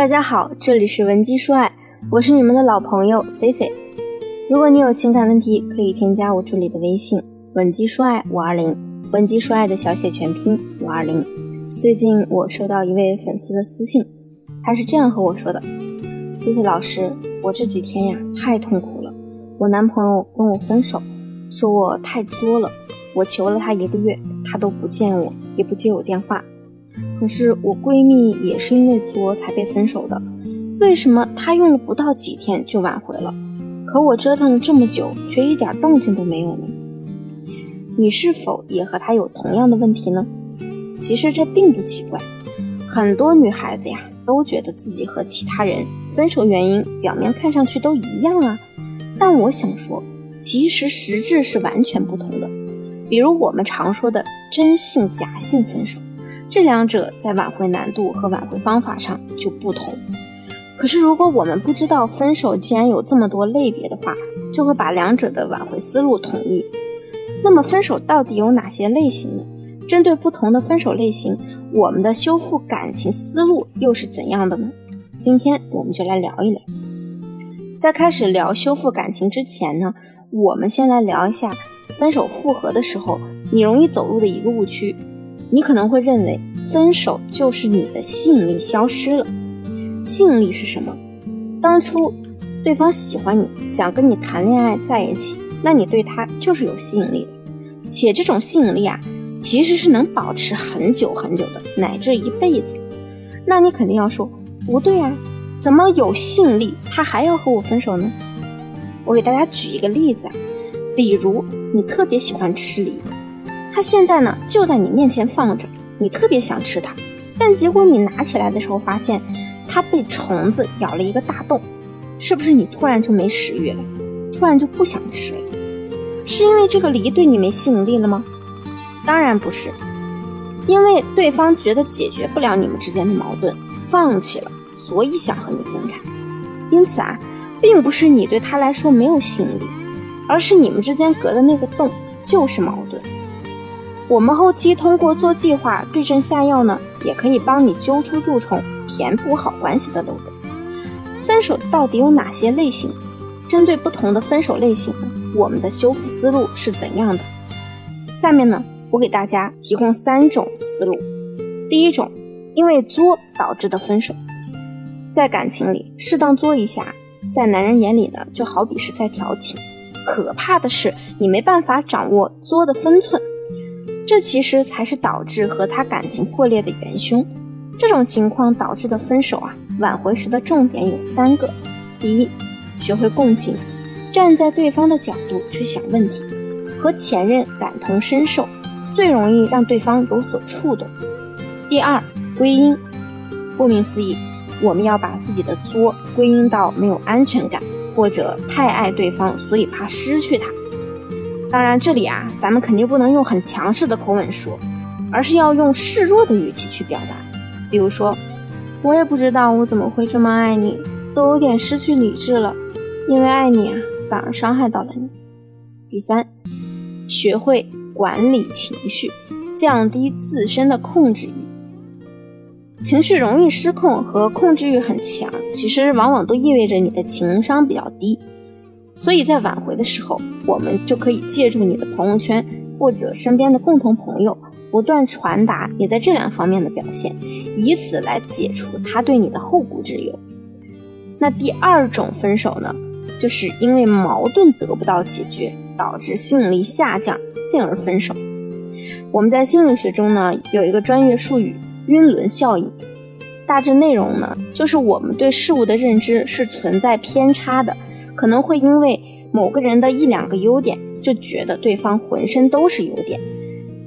大家好，这里是文姬说爱，我是你们的老朋友 C C。如果你有情感问题，可以添加我助理的微信文姬说爱五二零，文姬说爱的小写全拼五二零。最近我收到一位粉丝的私信，他是这样和我说的：“C C 老师，我这几天呀太痛苦了，我男朋友跟我分手，说我太作了，我求了他一个月，他都不见我，也不接我电话。”可是我闺蜜也是因为作才被分手的，为什么她用了不到几天就挽回了？可我折腾了这么久，却一点动静都没有呢？你是否也和她有同样的问题呢？其实这并不奇怪，很多女孩子呀都觉得自己和其他人分手原因表面看上去都一样啊，但我想说，其实实质是完全不同的。比如我们常说的真性假性分手。这两者在挽回难度和挽回方法上就不同。可是，如果我们不知道分手既然有这么多类别的话，就会把两者的挽回思路统一。那么，分手到底有哪些类型呢？针对不同的分手类型，我们的修复感情思路又是怎样的呢？今天我们就来聊一聊。在开始聊修复感情之前呢，我们先来聊一下分手复合的时候你容易走入的一个误区。你可能会认为分手就是你的吸引力消失了。吸引力是什么？当初对方喜欢你，想跟你谈恋爱在一起，那你对他就是有吸引力的。且这种吸引力啊，其实是能保持很久很久的，乃至一辈子。那你肯定要说不对啊，怎么有吸引力他还要和我分手呢？我给大家举一个例子啊，比如你特别喜欢吃梨。它现在呢就在你面前放着，你特别想吃它，但结果你拿起来的时候发现它被虫子咬了一个大洞，是不是你突然就没食欲了，突然就不想吃了？是因为这个梨对你没吸引力了吗？当然不是，因为对方觉得解决不了你们之间的矛盾，放弃了，所以想和你分开。因此啊，并不是你对他来说没有吸引力，而是你们之间隔的那个洞就是矛盾。我们后期通过做计划对症下药呢，也可以帮你揪出蛀虫，填补好关系的漏洞。分手到底有哪些类型？针对不同的分手类型，我们的修复思路是怎样的？下面呢，我给大家提供三种思路。第一种，因为作导致的分手，在感情里适当作一下，在男人眼里呢，就好比是在调情。可怕的是，你没办法掌握作的分寸。这其实才是导致和他感情破裂的元凶。这种情况导致的分手啊，挽回时的重点有三个：第一，学会共情，站在对方的角度去想问题，和前任感同身受，最容易让对方有所触动；第二，归因，顾名思义，我们要把自己的作归因到没有安全感，或者太爱对方，所以怕失去他。当然，这里啊，咱们肯定不能用很强势的口吻说，而是要用示弱的语气去表达。比如说，我也不知道我怎么会这么爱你，都有点失去理智了，因为爱你啊，反而伤害到了你。第三，学会管理情绪，降低自身的控制欲。情绪容易失控和控制欲很强，其实往往都意味着你的情商比较低。所以在挽回的时候，我们就可以借助你的朋友圈或者身边的共同朋友，不断传达你在这两方面的表现，以此来解除他对你的后顾之忧。那第二种分手呢，就是因为矛盾得不到解决，导致吸引力下降，进而分手。我们在心理学中呢，有一个专业术语——晕轮效应。大致内容呢，就是我们对事物的认知是存在偏差的。可能会因为某个人的一两个优点，就觉得对方浑身都是优点，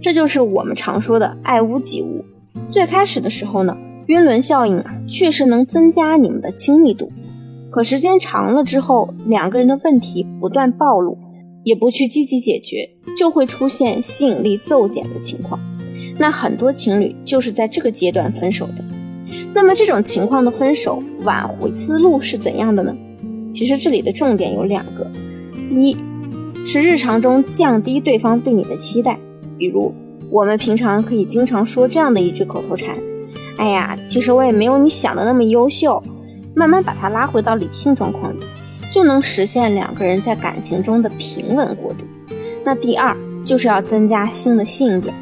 这就是我们常说的爱屋及乌。最开始的时候呢，晕轮效应啊，确实能增加你们的亲密度。可时间长了之后，两个人的问题不断暴露，也不去积极解决，就会出现吸引力骤减的情况。那很多情侣就是在这个阶段分手的。那么这种情况的分手挽回思路是怎样的呢？其实这里的重点有两个，第一是日常中降低对方对你的期待，比如我们平常可以经常说这样的一句口头禅：“哎呀，其实我也没有你想的那么优秀。慢慢把它拉回到理性状况里，就能实现两个人在感情中的平稳过渡。那第二就是要增加新的吸引点，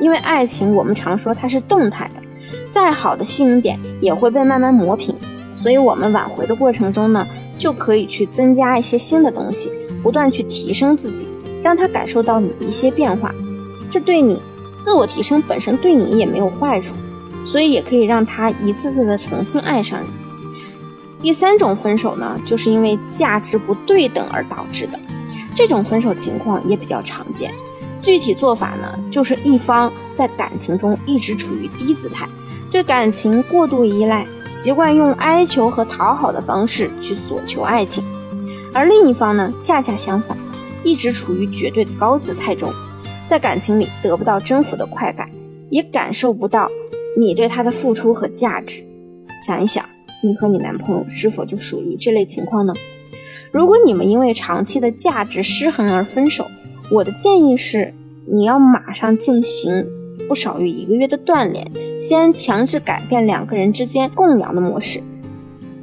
因为爱情我们常说它是动态的，再好的吸引点也会被慢慢磨平。所以，我们挽回的过程中呢，就可以去增加一些新的东西，不断去提升自己，让他感受到你一些变化。这对你自我提升本身对你也没有坏处，所以也可以让他一次次的重新爱上你。第三种分手呢，就是因为价值不对等而导致的，这种分手情况也比较常见。具体做法呢，就是一方在感情中一直处于低姿态，对感情过度依赖，习惯用哀求和讨好的方式去索求爱情；而另一方呢，恰恰相反，一直处于绝对的高姿态中，在感情里得不到征服的快感，也感受不到你对他的付出和价值。想一想。你和你男朋友是否就属于这类情况呢？如果你们因为长期的价值失衡而分手，我的建议是，你要马上进行不少于一个月的断联，先强制改变两个人之间共养的模式。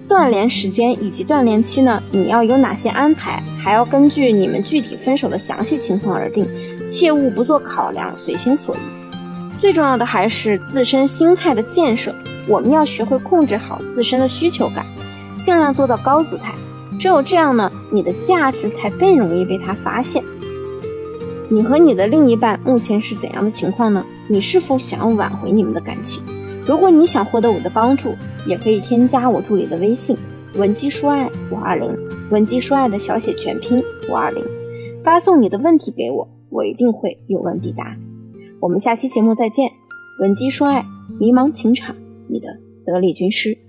断联时间以及断联期呢，你要有哪些安排，还要根据你们具体分手的详细情况而定，切勿不做考量，随心所欲。最重要的还是自身心态的建设。我们要学会控制好自身的需求感，尽量做到高姿态。只有这样呢，你的价值才更容易被他发现。你和你的另一半目前是怎样的情况呢？你是否想要挽回你们的感情？如果你想获得我的帮助，也可以添加我助理的微信文姬说爱五二零，文姬说爱的小写全拼五二零，发送你的问题给我，我一定会有问必答。我们下期节目再见，文姬说爱，迷茫情场。你的得力军师。